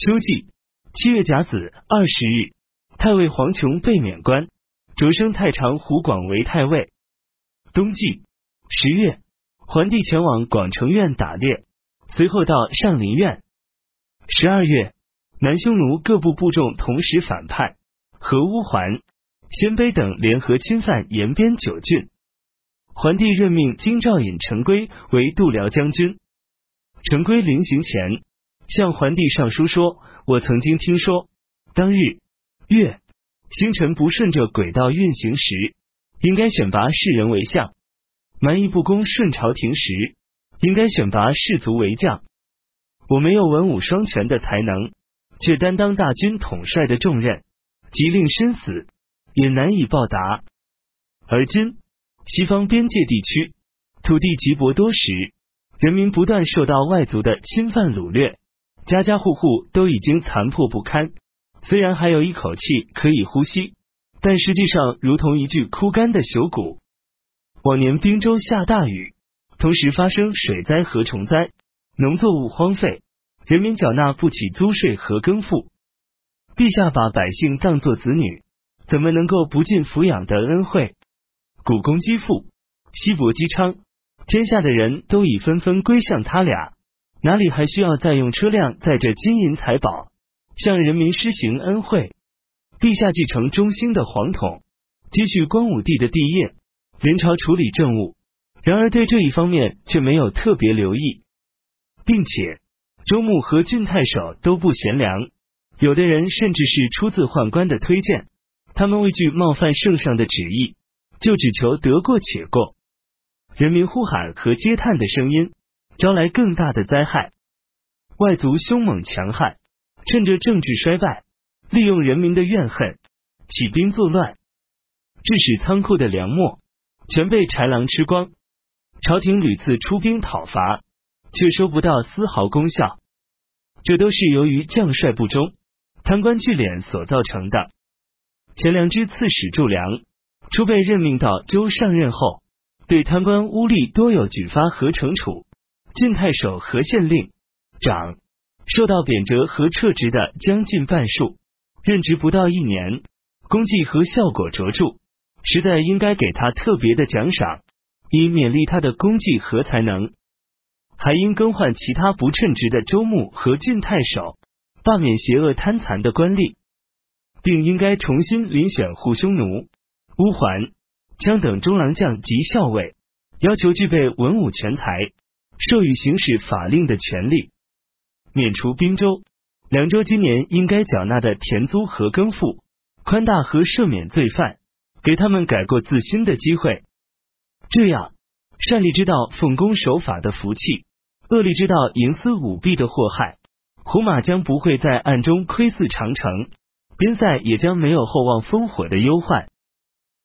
秋季七月甲子二十日，太尉黄琼被免官，擢升太常胡广为太尉。冬季十月，桓帝前往广成院打猎，随后到上林苑。十二月，南匈奴各部部众同时反叛，和乌桓、鲜卑等联合侵犯延边九郡。桓帝任命京兆尹陈规为度辽将军。陈规临行前，向桓帝上书说：“我曾经听说，当日月星辰不顺着轨道运行时。”应该选拔士人为相，蛮夷不公顺朝廷时，应该选拔士卒为将。我没有文武双全的才能，却担当大军统帅的重任，即令身死也难以报答。而今西方边界地区土地极薄多时，人民不断受到外族的侵犯掳掠，家家户户都已经残破不堪，虽然还有一口气可以呼吸。但实际上，如同一具枯干的朽骨。往年滨州下大雨，同时发生水灾和虫灾，农作物荒废，人民缴纳不起租税和耕赋。陛下把百姓当作子女，怎么能够不尽抚养的恩惠？古公积富，西伯姬昌，天下的人都已纷纷归向他俩，哪里还需要再用车辆载着金银财宝向人民施行恩惠？陛下继承中兴的皇统，继续光武帝的帝业，临朝处理政务。然而对这一方面却没有特别留意，并且周穆和郡太守都不贤良，有的人甚至是出自宦官的推荐。他们畏惧冒犯圣上的旨意，就只求得过且过。人民呼喊和嗟叹的声音，招来更大的灾害。外族凶猛强悍，趁着政治衰败。利用人民的怨恨起兵作乱，致使仓库的粮秣全被豺狼吃光。朝廷屡次出兵讨伐，却收不到丝毫功效。这都是由于将帅不忠、贪官聚敛所造成的。钱粮之刺史祝良初被任命到州上任后，对贪官污吏多有举发和惩处。晋太守和县令长受到贬谪和撤职的将近半数。任职不到一年，功绩和效果卓著，实在应该给他特别的奖赏，以勉励他的功绩和才能。还应更换其他不称职的州牧和郡太守，罢免邪恶贪残的官吏，并应该重新遴选护匈奴、乌桓、羌等中郎将及校尉，要求具备文武全才，授予行使法令的权利，免除滨州。凉州今年应该缴纳的田租和耕赋，宽大和赦免罪犯，给他们改过自新的机会。这样，善吏知道奉公守法的福气，恶吏知道营私舞弊的祸害，胡马将不会在暗中窥伺长城，边塞也将没有厚望烽火的忧患。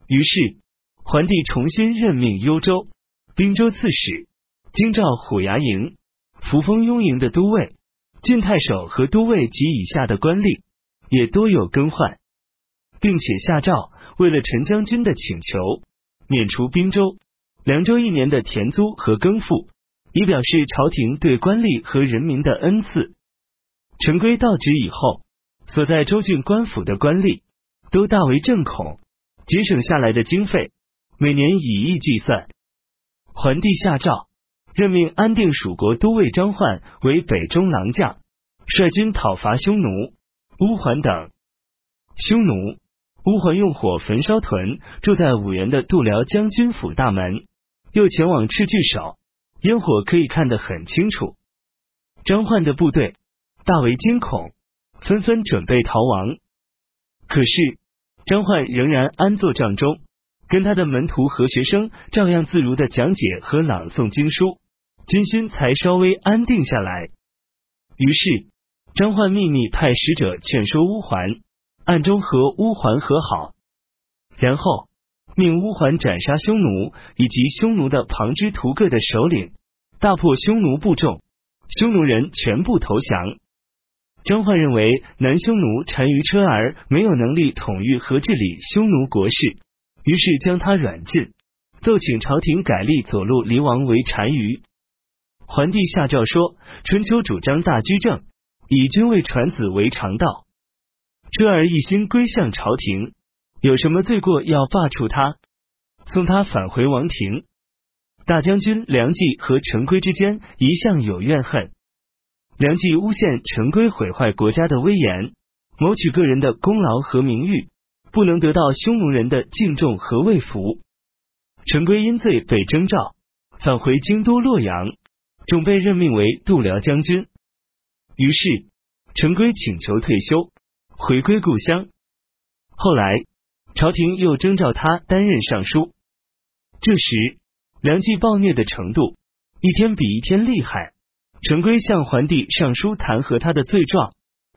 于是，桓帝重新任命幽州、滨州刺史，京兆虎牙营、扶风雍营的都尉。郡太守和都尉及以下的官吏也多有更换，并且下诏为了陈将军的请求，免除滨州、凉州一年的田租和耕赋，以表示朝廷对官吏和人民的恩赐。陈规到职以后，所在州郡官府的官吏都大为震恐，节省下来的经费每年以亿计算。桓帝下诏。任命安定蜀国都尉张焕为北中郎将，率军讨伐匈奴、乌桓等。匈奴、乌桓用火焚烧屯住在五原的度辽将军府大门，又前往赤巨守，烟火可以看得很清楚。张焕的部队大为惊恐，纷纷准备逃亡。可是张焕仍然安坐帐中，跟他的门徒和学生照样自如的讲解和朗诵经书。军心才稍微安定下来，于是张焕秘密派使者劝说乌桓，暗中和乌桓和好，然后命乌桓斩杀匈奴以及匈奴的旁支屠各的首领，大破匈奴部众，匈奴人全部投降。张焕认为南匈奴单于车儿没有能力统御和治理匈奴国事，于是将他软禁，奏请朝廷改立左路离王为单于。桓帝下诏说：春秋主张大居正，以君位传子为常道。车儿一心归向朝廷，有什么罪过要罢黜他，送他返回王庭？大将军梁冀和陈规之间一向有怨恨，梁冀诬陷陈规毁坏国家的威严，谋取个人的功劳和名誉，不能得到匈奴人的敬重和慰服。陈规因罪被征召，返回京都洛阳，准备任命为度辽将军。于是陈规请求退休。回归故乡，后来朝廷又征召他担任尚书。这时梁冀暴虐的程度一天比一天厉害。陈规向桓帝上书弹劾他的罪状，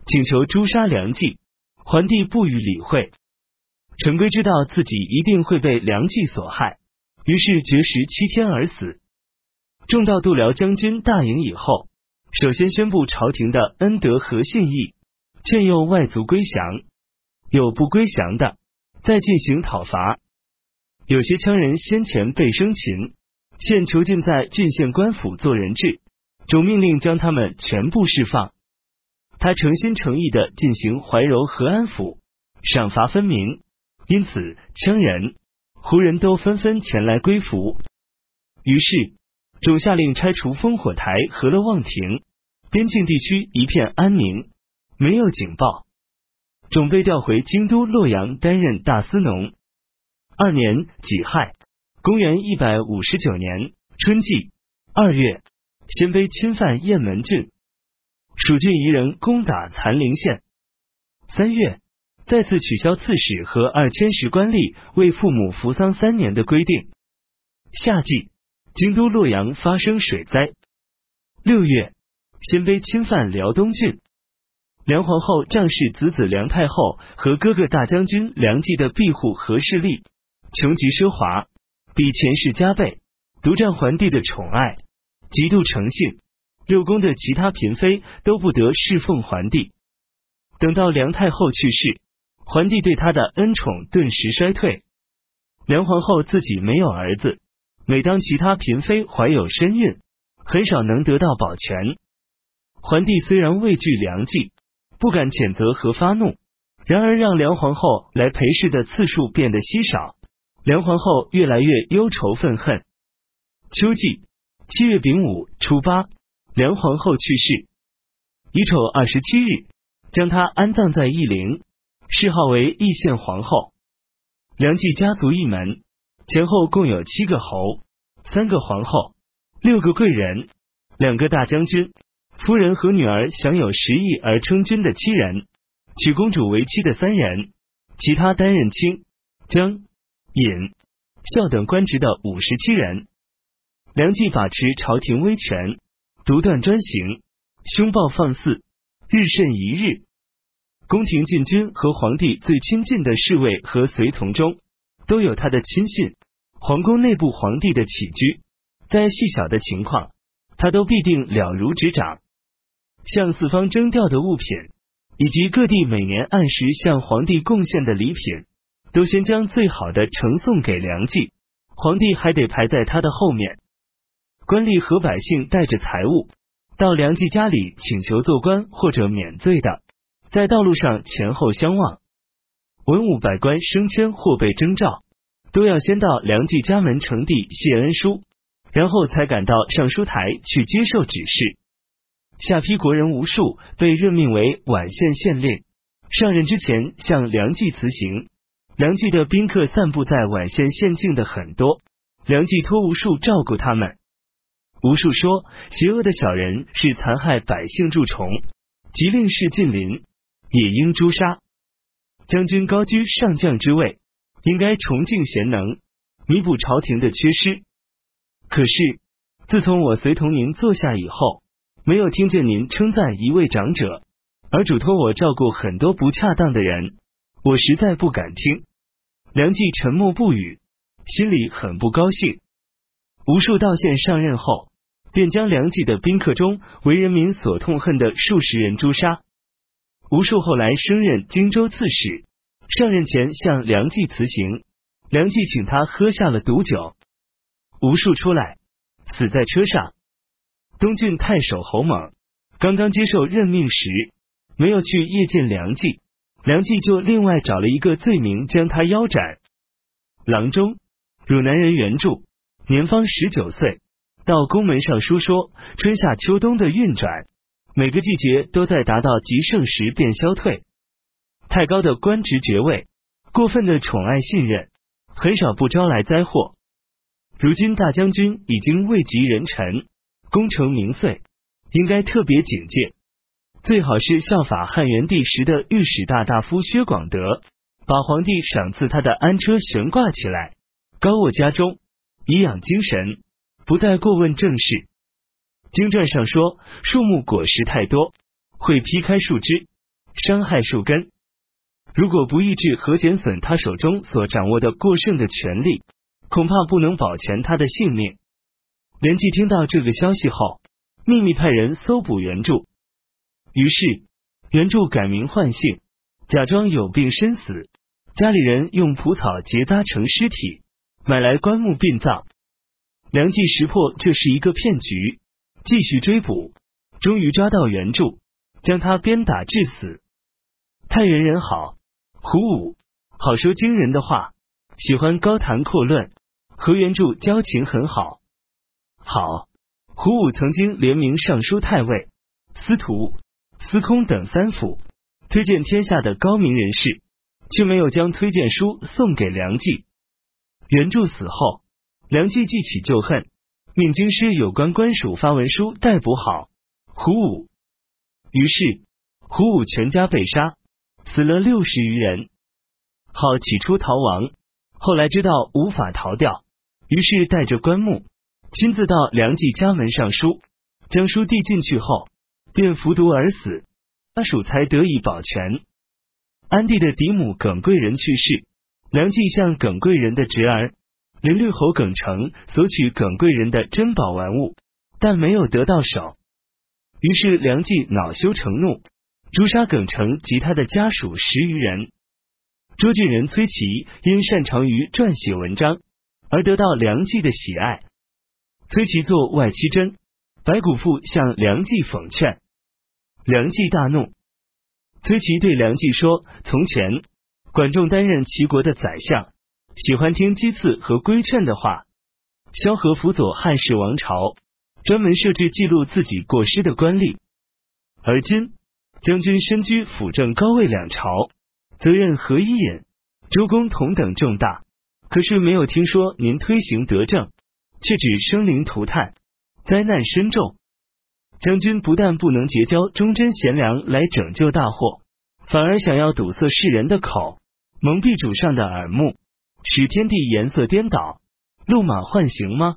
请求诛杀梁冀。桓帝不予理会。陈规知道自己一定会被梁冀所害，于是绝食七天而死。众到度辽将军大营以后，首先宣布朝廷的恩德和信义。劝诱外族归降，有不归降的，再进行讨伐。有些羌人先前被生擒，现囚禁在郡县官府做人质，主命令将他们全部释放。他诚心诚意的进行怀柔和安抚，赏罚分明，因此羌人、胡人都纷纷前来归服。于是，主下令拆除烽火台和乐望亭，边境地区一片安宁。没有警报，准备调回京都洛阳担任大司农。二年己亥，公元一百五十九年春季二月，鲜卑侵犯雁门郡，蜀郡夷人攻打残陵县。三月，再次取消刺史和二千石官吏为父母服丧三年的规定。夏季，京都洛阳发生水灾。六月，鲜卑侵犯辽东郡。梁皇后仗势子子梁太后和哥哥大将军梁冀的庇护和势力，穷极奢华，比前世加倍，独占桓帝的宠爱，极度诚信。六宫的其他嫔妃都不得侍奉桓帝。等到梁太后去世，桓帝对她的恩宠顿时衰退。梁皇后自己没有儿子，每当其他嫔妃怀有身孕，很少能得到保全。桓帝虽然畏惧梁冀。不敢谴责和发怒，然而让梁皇后来陪侍的次数变得稀少，梁皇后越来越忧愁愤恨。秋季七月丙午初八，梁皇后去世，乙丑二十七日，将她安葬在义陵，谥号为义县皇后。梁冀家族一门前后共有七个侯，三个皇后，六个贵人，两个大将军。夫人和女儿享有十亿而称君的七人，娶公主为妻的三人，其他担任卿、将、尹、孝等官职的五十七人。梁冀把持朝廷威权，独断专行，凶暴放肆，日甚一日。宫廷禁军和皇帝最亲近的侍卫和随从中，都有他的亲信。皇宫内部皇帝的起居，在细小的情况，他都必定了如指掌。向四方征调的物品，以及各地每年按时向皇帝贡献的礼品，都先将最好的呈送给梁冀，皇帝还得排在他的后面。官吏和百姓带着财物到梁冀家里请求做官或者免罪的，在道路上前后相望。文武百官升迁或被征召，都要先到梁冀家门呈递谢恩书，然后才赶到尚书台去接受指示。下邳国人无数被任命为宛县县令，上任之前向梁冀辞行。梁冀的宾客散布在宛县县境的很多，梁冀托无数照顾他们。无数说邪恶的小人是残害百姓蛀虫，即令是近邻，也应诛杀。将军高居上将之位，应该崇敬贤能，弥补朝廷的缺失。可是自从我随同您坐下以后。没有听见您称赞一位长者，而嘱托我照顾很多不恰当的人，我实在不敢听。梁冀沉默不语，心里很不高兴。无数道县上任后，便将梁冀的宾客中为人民所痛恨的数十人诛杀。吴数后来升任荆州刺史，上任前向梁冀辞行，梁冀请他喝下了毒酒，吴数出来死在车上。东郡太守侯猛刚刚接受任命时，没有去谒见梁冀，梁冀就另外找了一个罪名将他腰斩。郎中，汝南人原著，年方十九岁，到宫门上书说，春夏秋冬的运转，每个季节都在达到极盛时便消退。太高的官职爵位，过分的宠爱信任，很少不招来灾祸。如今大将军已经位极人臣，功成名遂，应该特别警戒，最好是效法汉元帝时的御史大大夫薛广德，把皇帝赏赐他的安车悬挂起来，高卧家中，以养精神，不再过问政事。经传上说，树木果实太多，会劈开树枝，伤害树根。如果不抑制和减损他手中所掌握的过剩的权利，恐怕不能保全他的性命。梁冀听到这个消息后，秘密派人搜捕原著，于是原著改名换姓，假装有病身死，家里人用蒲草结扎成尸体，买来棺木殡葬。梁冀识破这是一个骗局，继续追捕，终于抓到原著，将他鞭打致死。太原人好，胡武好说惊人的话，喜欢高谈阔论。和原著交情很好，好胡武曾经联名尚书太尉、司徒、司空等三府，推荐天下的高明人士，却没有将推荐书送给梁冀。原著死后，梁冀记起旧恨，命京师有关官署发文书逮捕好。胡武，于是胡武全家被杀，死了六十余人。好起初逃亡，后来知道无法逃掉。于是带着棺木，亲自到梁冀家门上书，将书递进去后，便服毒而死，家属才得以保全。安帝的嫡母耿贵人去世，梁冀向耿贵人的侄儿林律侯耿成索取耿贵人的珍宝玩物，但没有得到手。于是梁冀恼羞成怒，诛杀耿成及他的家属十余人。捉郡人崔琦因擅长于撰写文章。而得到梁冀的喜爱，崔琦做外戚真，白骨父向梁冀讽劝，梁冀大怒。崔琦对梁冀说：“从前管仲担任齐国的宰相，喜欢听讥刺和规劝的话。萧何辅佐汉室王朝，专门设置记录自己过失的官吏。而今将军身居辅政高位两朝，责任何以隐？周公同等重大。”可是没有听说您推行德政，却只生灵涂炭，灾难深重。将军不但不能结交忠贞贤良来拯救大祸，反而想要堵塞世人的口，蒙蔽主上的耳目，使天地颜色颠倒，路马唤行吗？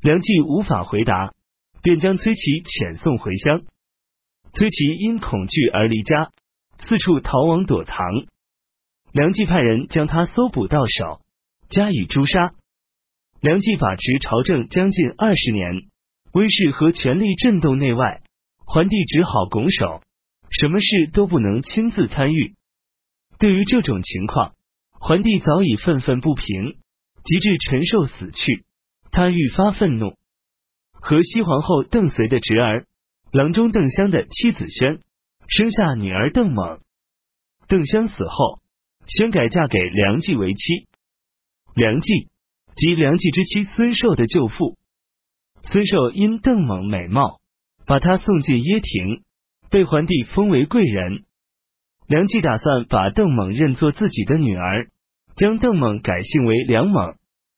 梁冀无法回答，便将崔琦遣送回乡。崔琦因恐惧而离家，四处逃亡躲藏。梁冀派人将他搜捕到手。加以诛杀。梁冀把持朝政将近二十年，威势和权力震动内外，桓帝只好拱手，什么事都不能亲自参与。对于这种情况，桓帝早已愤愤不平，及至陈寿死去，他愈发愤怒。和西皇后邓绥的侄儿，郎中邓襄的妻子宣，生下女儿邓猛。邓襄死后，宣改嫁给梁冀为妻。梁冀即梁冀之妻孙寿的舅父，孙寿因邓猛美貌，把他送进掖庭，被桓帝封为贵人。梁冀打算把邓猛认作自己的女儿，将邓猛改姓为梁猛，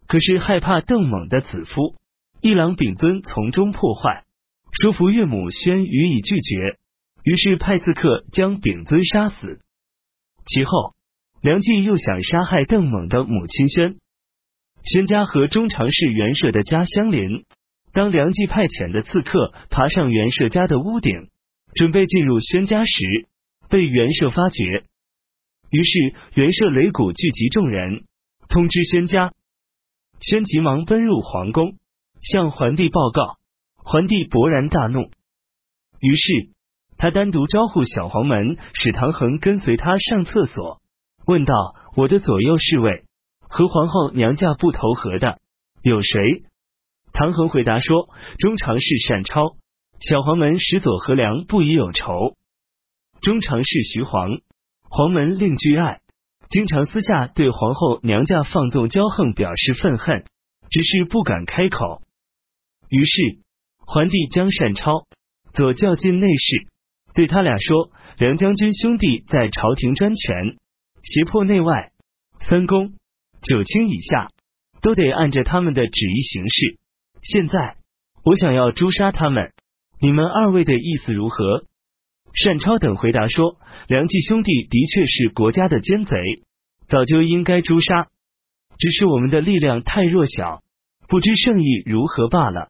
可是害怕邓猛的子夫一郎丙尊从中破坏，说服岳母宣予以拒绝，于是派刺客将丙尊杀死。其后，梁冀又想杀害邓猛的母亲宣。宣家和中常侍袁绍的家相邻。当梁冀派遣的刺客爬上袁绍家的屋顶，准备进入宣家时，被袁绍发觉。于是袁绍擂鼓聚集众人，通知宣家。宣急忙奔入皇宫，向桓帝报告。桓帝勃然大怒，于是他单独招呼小黄门使唐衡跟随他上厕所，问道：“我的左右侍卫。”和皇后娘家不投合的有谁？唐衡回答说：中常侍单超、小黄门使左和良不疑有仇，中常侍徐晃，黄门令居爱，经常私下对皇后娘家放纵骄横表示愤恨，只是不敢开口。于是桓帝将单超左教进内侍，对他俩说：“梁将军兄弟在朝廷专权，胁迫内外三公九卿以下，都得按着他们的旨意行事。现在我想要诛杀他们。”你们二位的意思如何？单超等回答说：“梁冀兄弟的确是国家的奸贼，早就应该诛杀，只是我们的力量太弱小，不知圣意如何罢了。”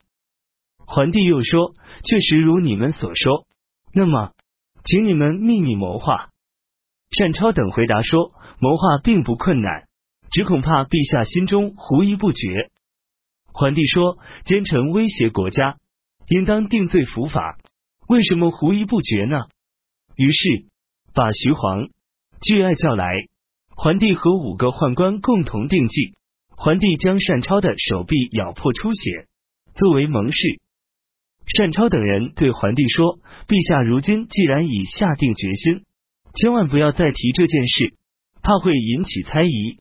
桓帝又说：“确实如你们所说，那么请你们秘密谋划。”单超等回答说：“谋划并不困难，只恐怕陛下心中狐疑不决。”桓帝说：“奸臣威胁国家。”应当定罪伏法，为什么狐疑不决呢？于是把徐晃、巨爱叫来，桓帝和五个宦官共同定计。桓帝将单超的手臂咬破出血，作为盟誓。单超等人对桓帝说：“陛下如今既然已下定决心，千万不要再提这件事，怕会引起猜疑。